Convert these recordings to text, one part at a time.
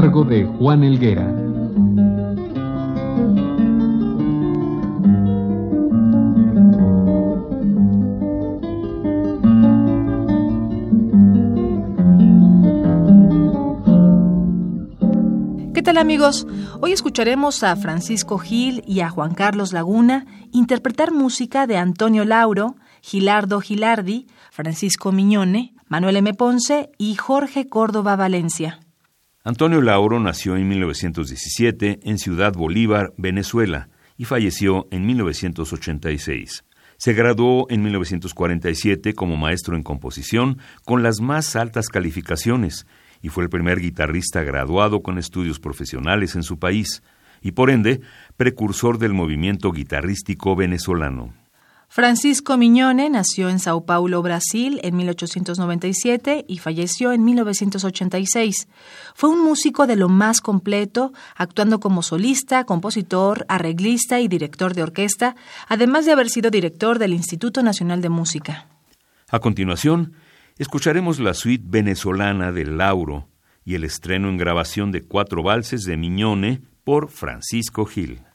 Cargo de Juan Elguera. ¿Qué tal amigos? Hoy escucharemos a Francisco Gil y a Juan Carlos Laguna interpretar música de Antonio Lauro, Gilardo Gilardi, Francisco Miñone, Manuel M. Ponce y Jorge Córdoba Valencia. Antonio Lauro nació en 1917 en Ciudad Bolívar, Venezuela, y falleció en 1986. Se graduó en 1947 como maestro en composición con las más altas calificaciones y fue el primer guitarrista graduado con estudios profesionales en su país y por ende precursor del movimiento guitarrístico venezolano. Francisco Miñone nació en Sao Paulo, Brasil, en 1897 y falleció en 1986. Fue un músico de lo más completo, actuando como solista, compositor, arreglista y director de orquesta, además de haber sido director del Instituto Nacional de Música. A continuación, escucharemos la suite venezolana de Lauro y el estreno en grabación de cuatro valses de Miñone por Francisco Gil.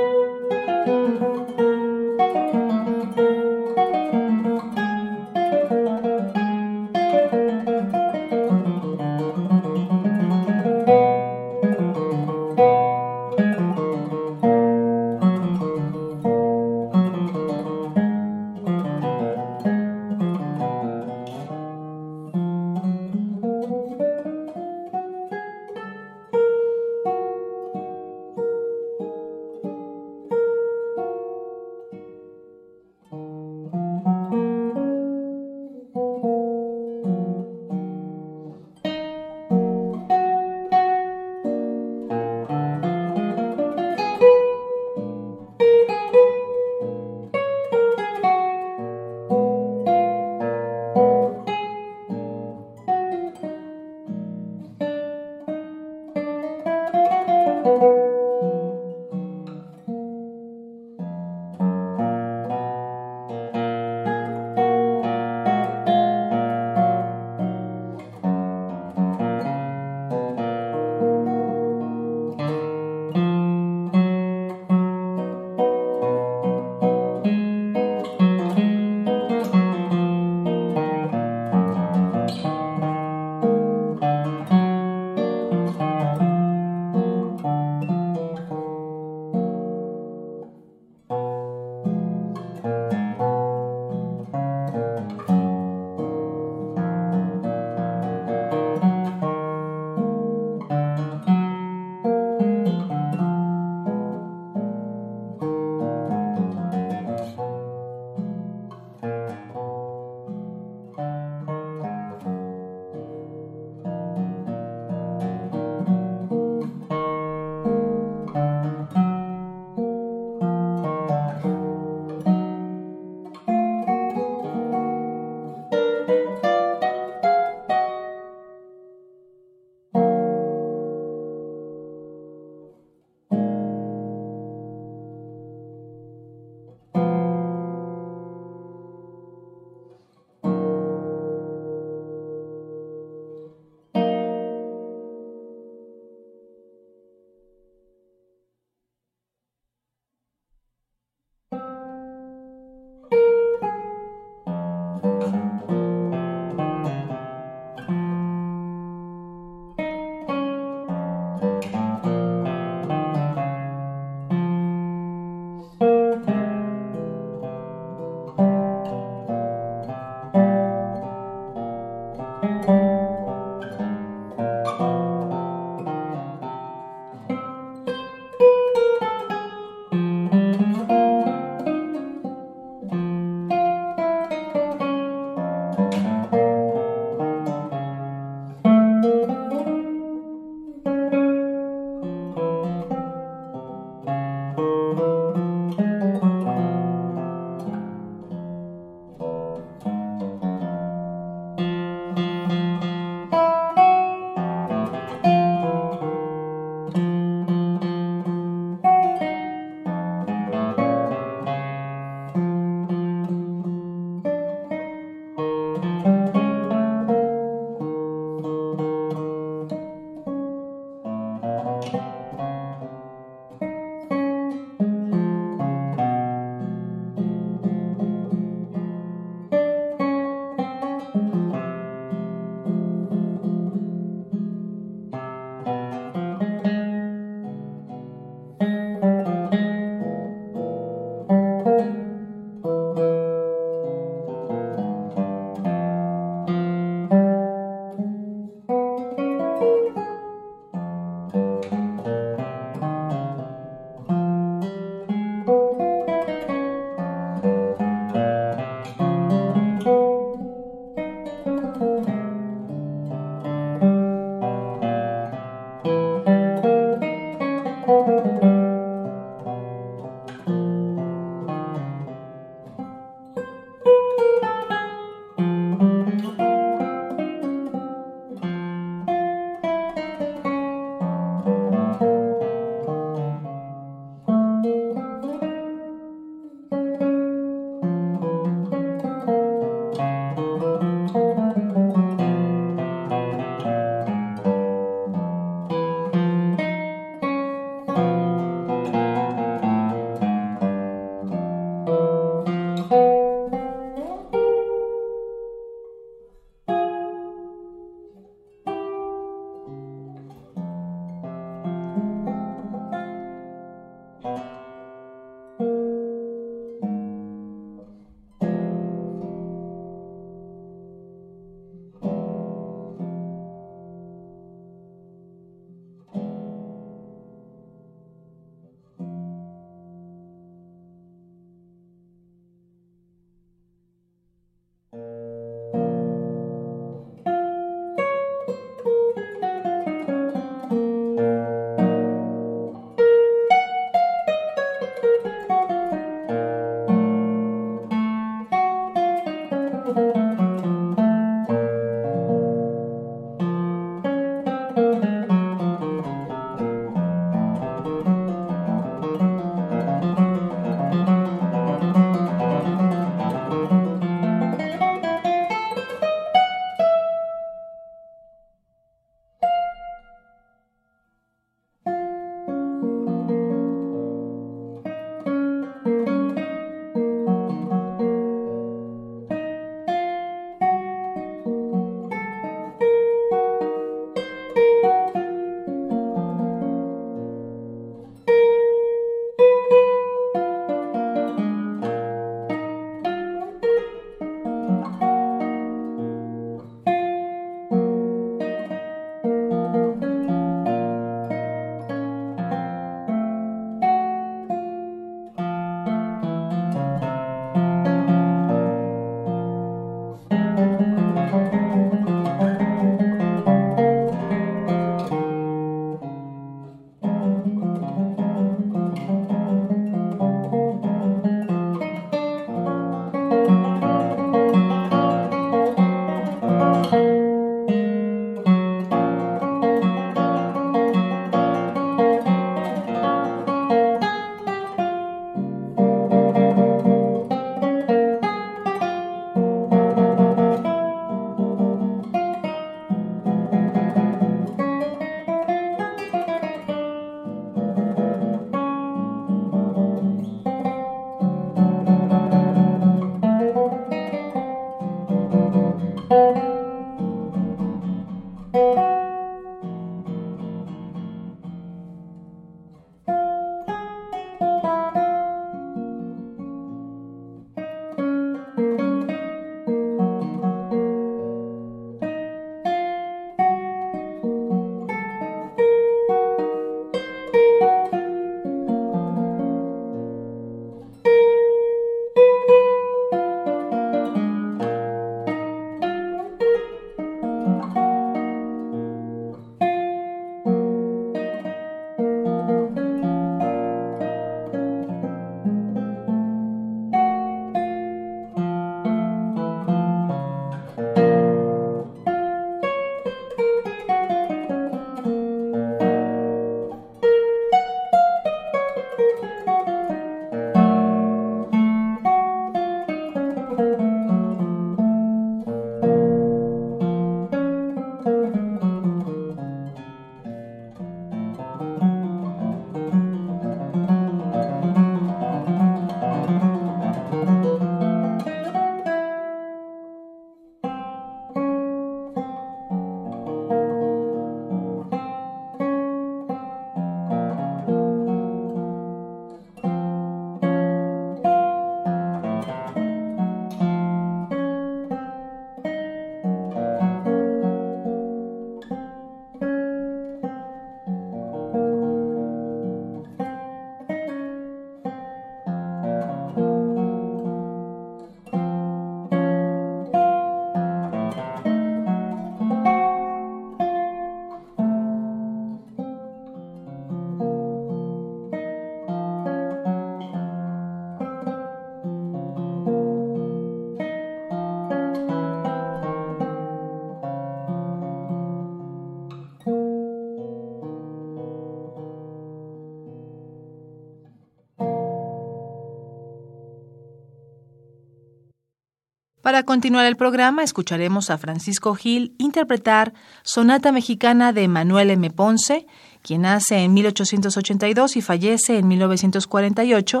Para continuar el programa, escucharemos a Francisco Gil interpretar Sonata Mexicana de Manuel M. Ponce, quien nace en 1882 y fallece en 1948,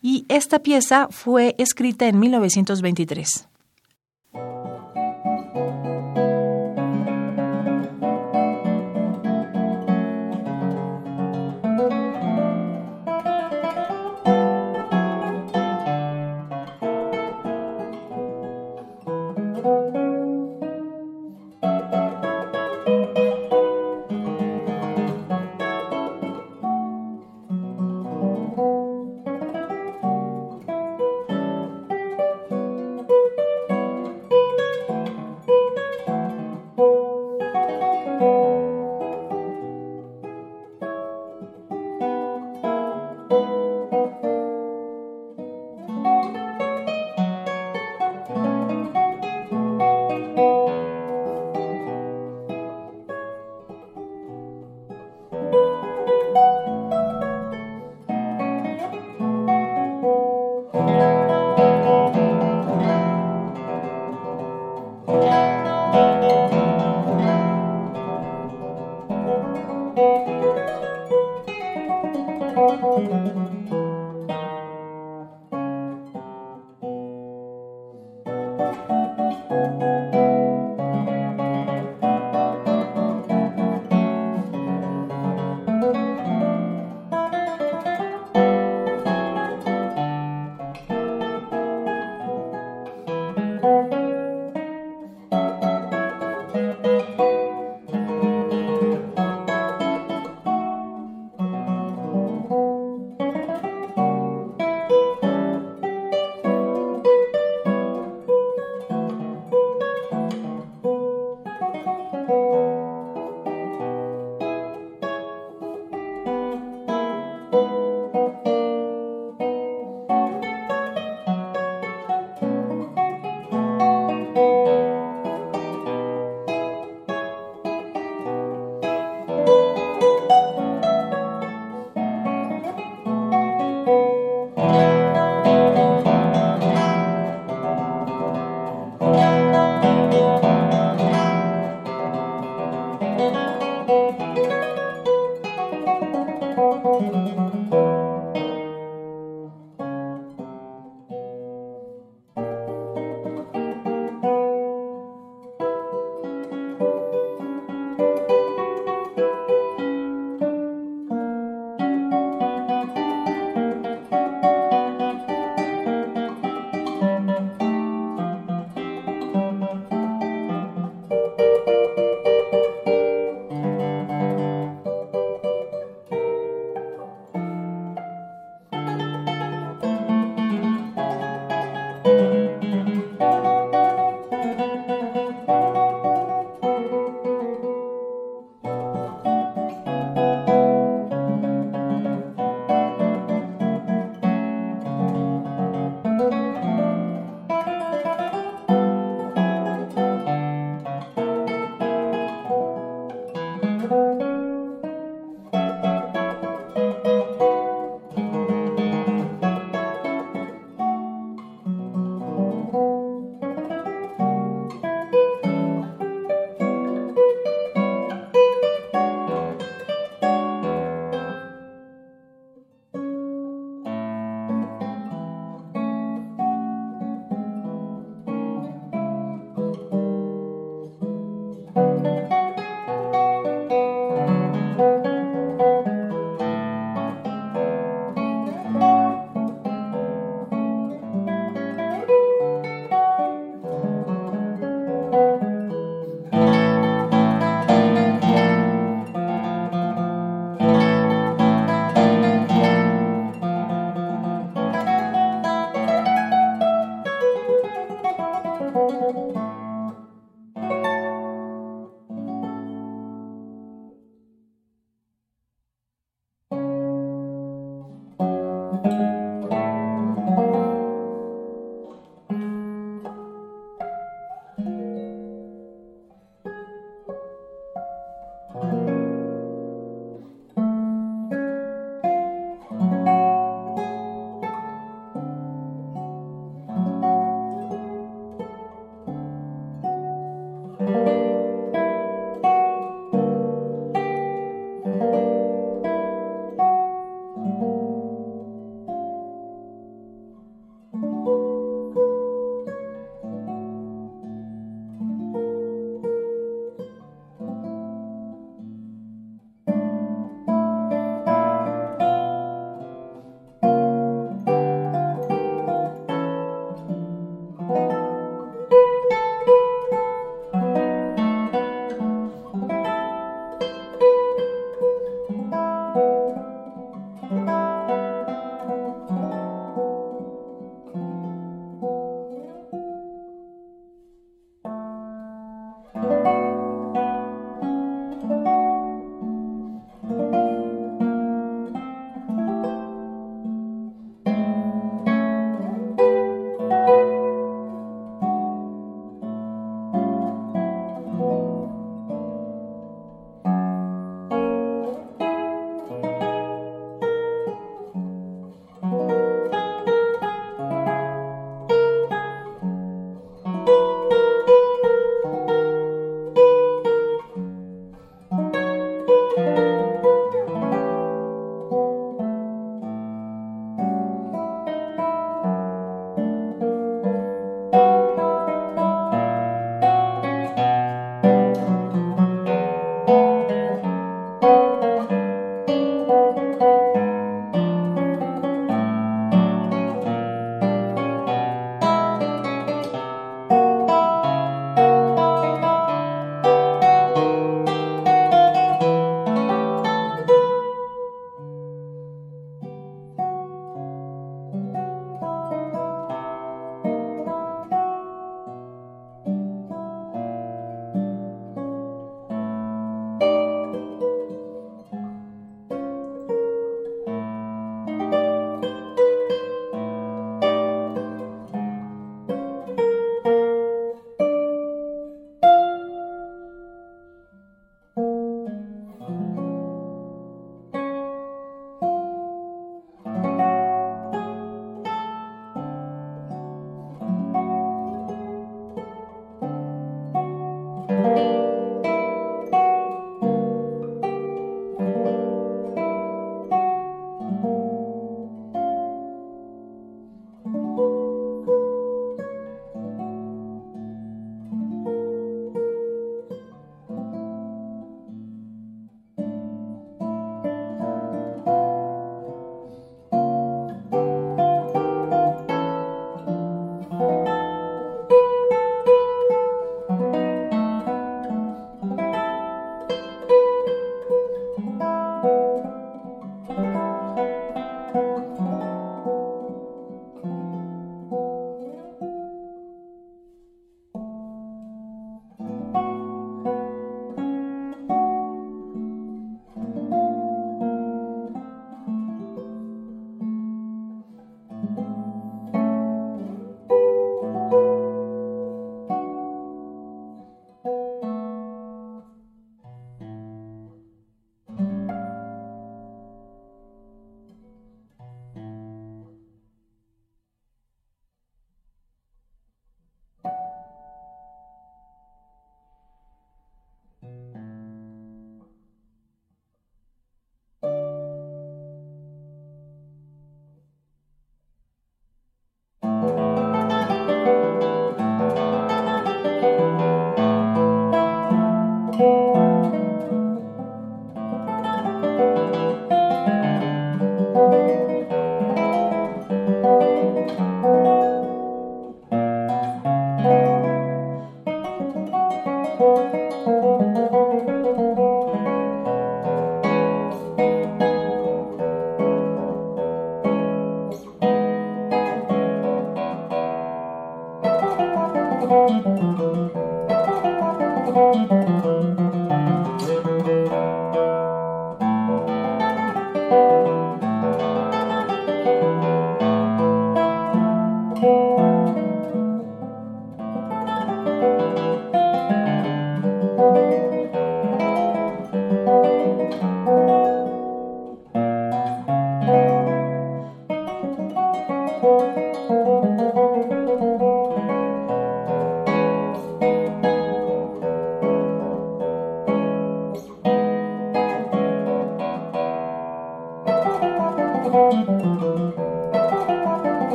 y esta pieza fue escrita en 1923.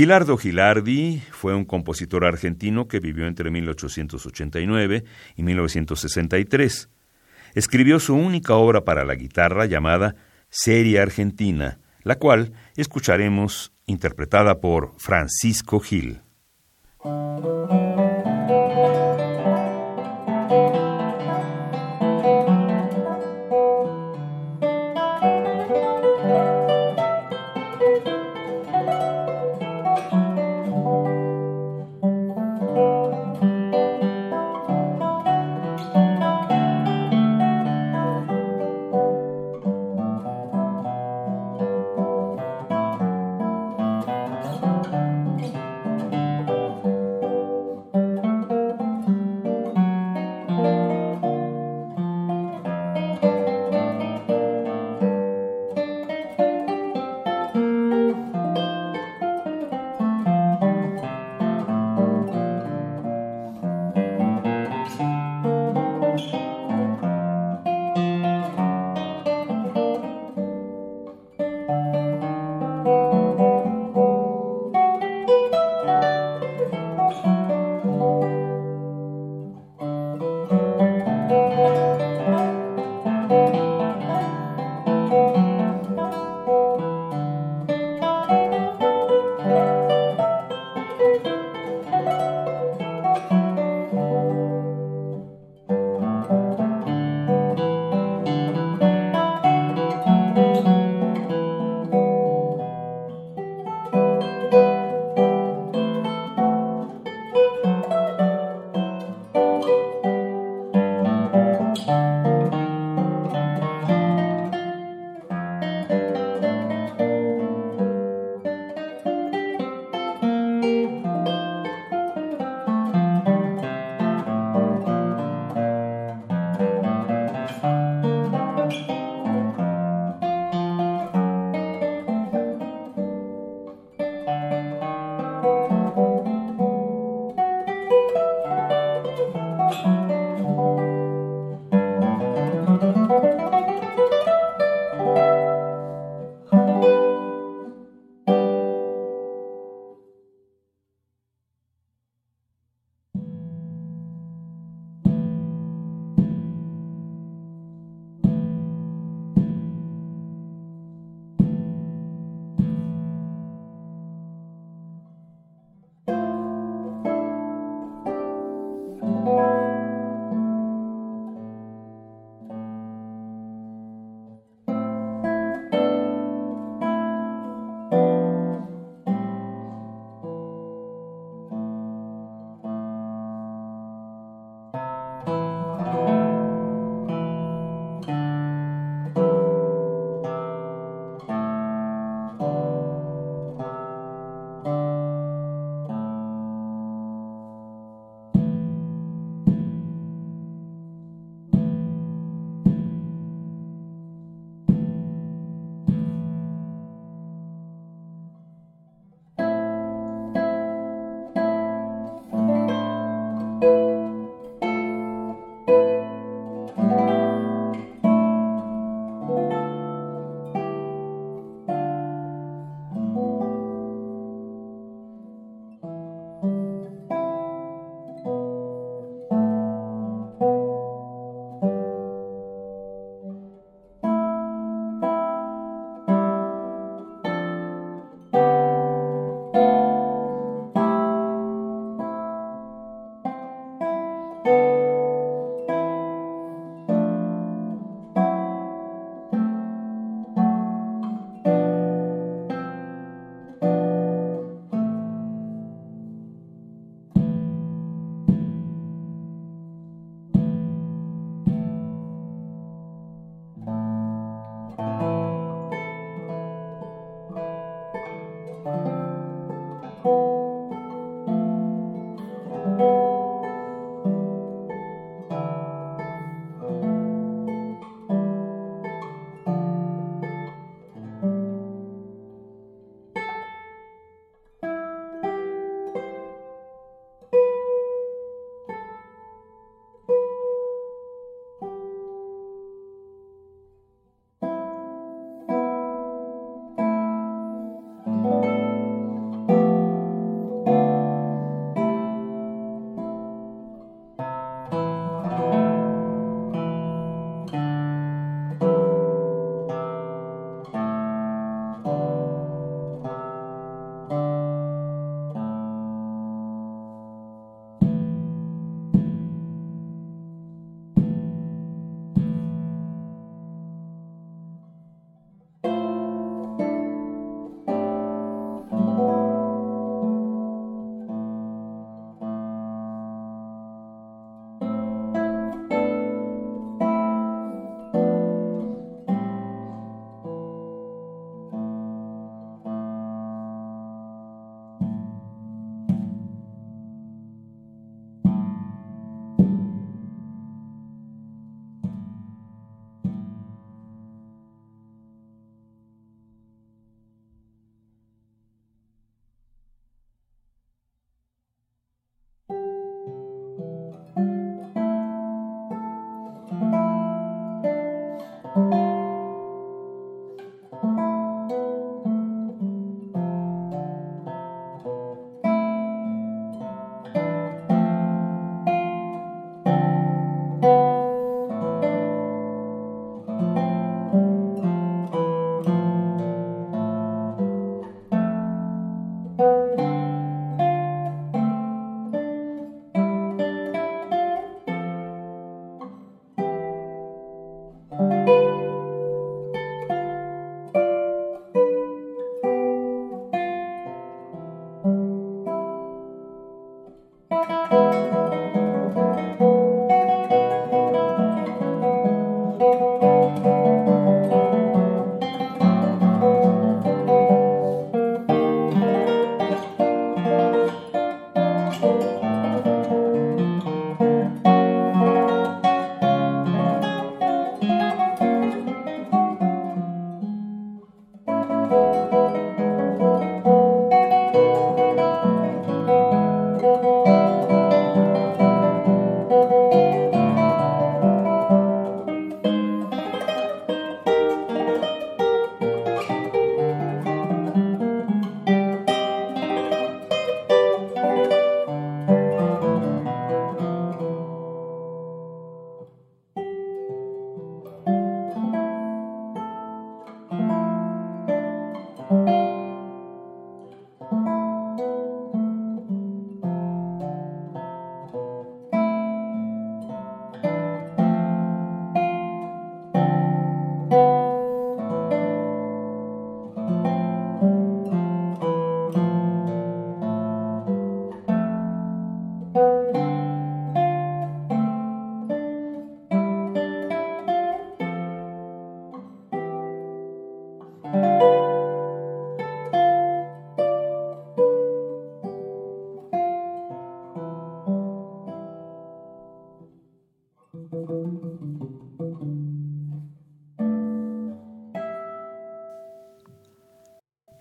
Gilardo Gilardi fue un compositor argentino que vivió entre 1889 y 1963. Escribió su única obra para la guitarra llamada Serie Argentina, la cual escucharemos interpretada por Francisco Gil.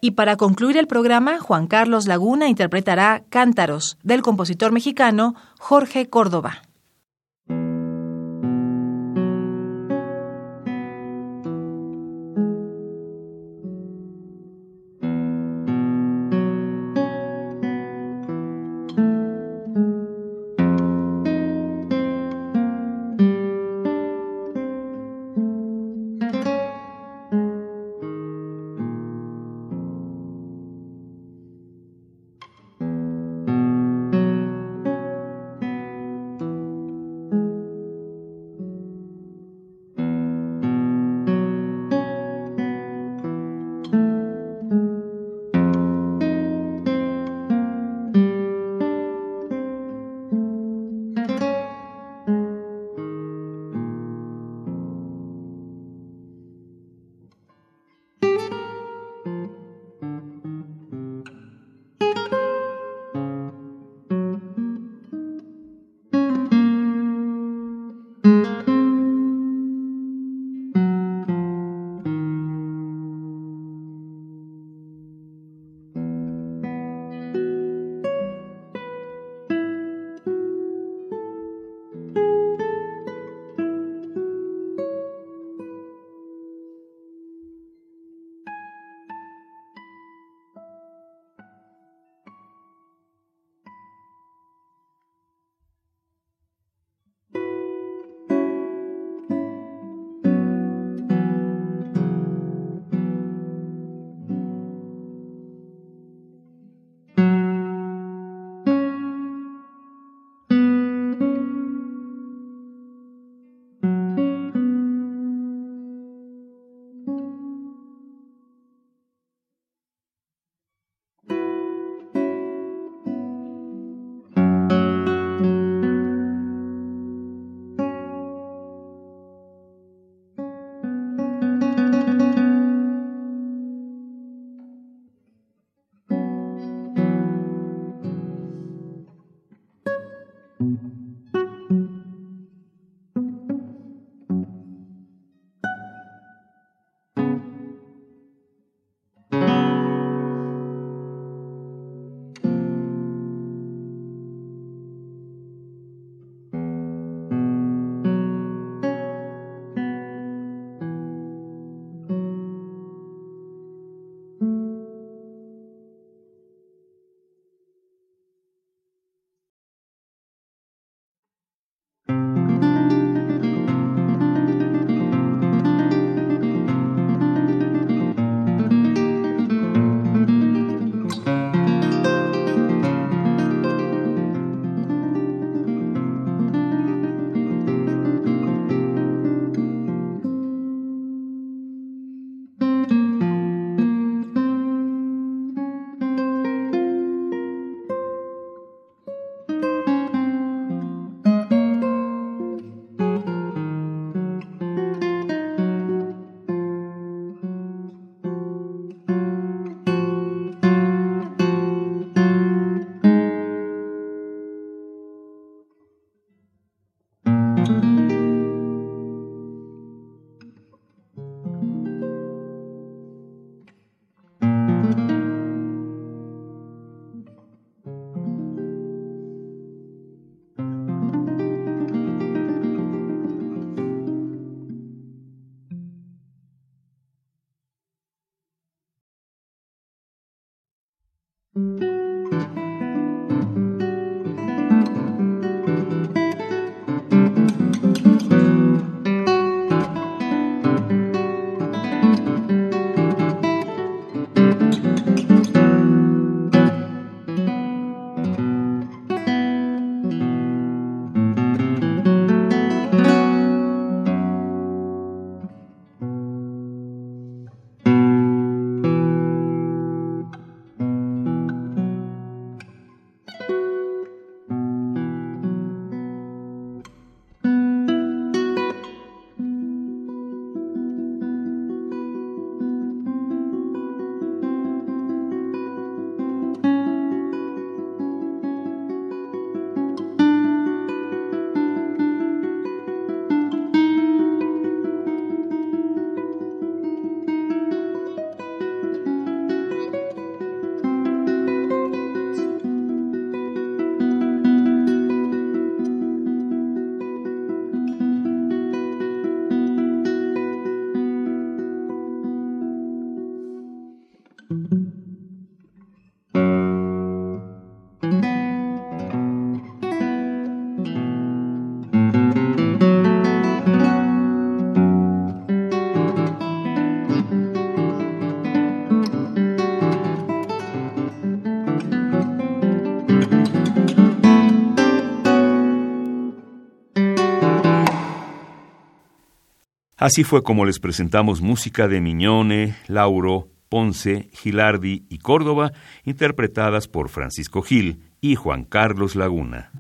Y para concluir el programa, Juan Carlos Laguna interpretará Cántaros del compositor mexicano Jorge Córdoba. Así fue como les presentamos música de Miñone, Lauro, Ponce, Gilardi y Córdoba, interpretadas por Francisco Gil y Juan Carlos Laguna.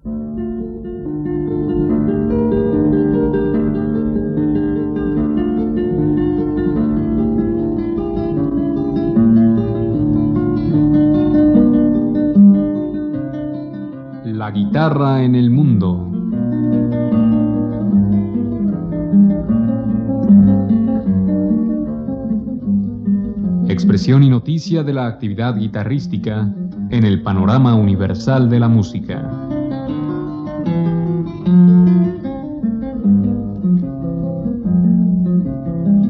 La guitarra en el mundo. Expresión y noticia de la actividad guitarrística en el panorama universal de la música.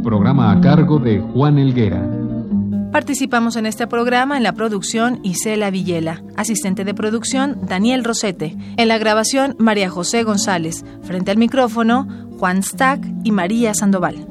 Programa a cargo de Juan Elguera. Participamos en este programa en la producción Isela Villela, asistente de producción Daniel Rosete, en la grabación María José González, frente al micrófono Juan Stack y María Sandoval.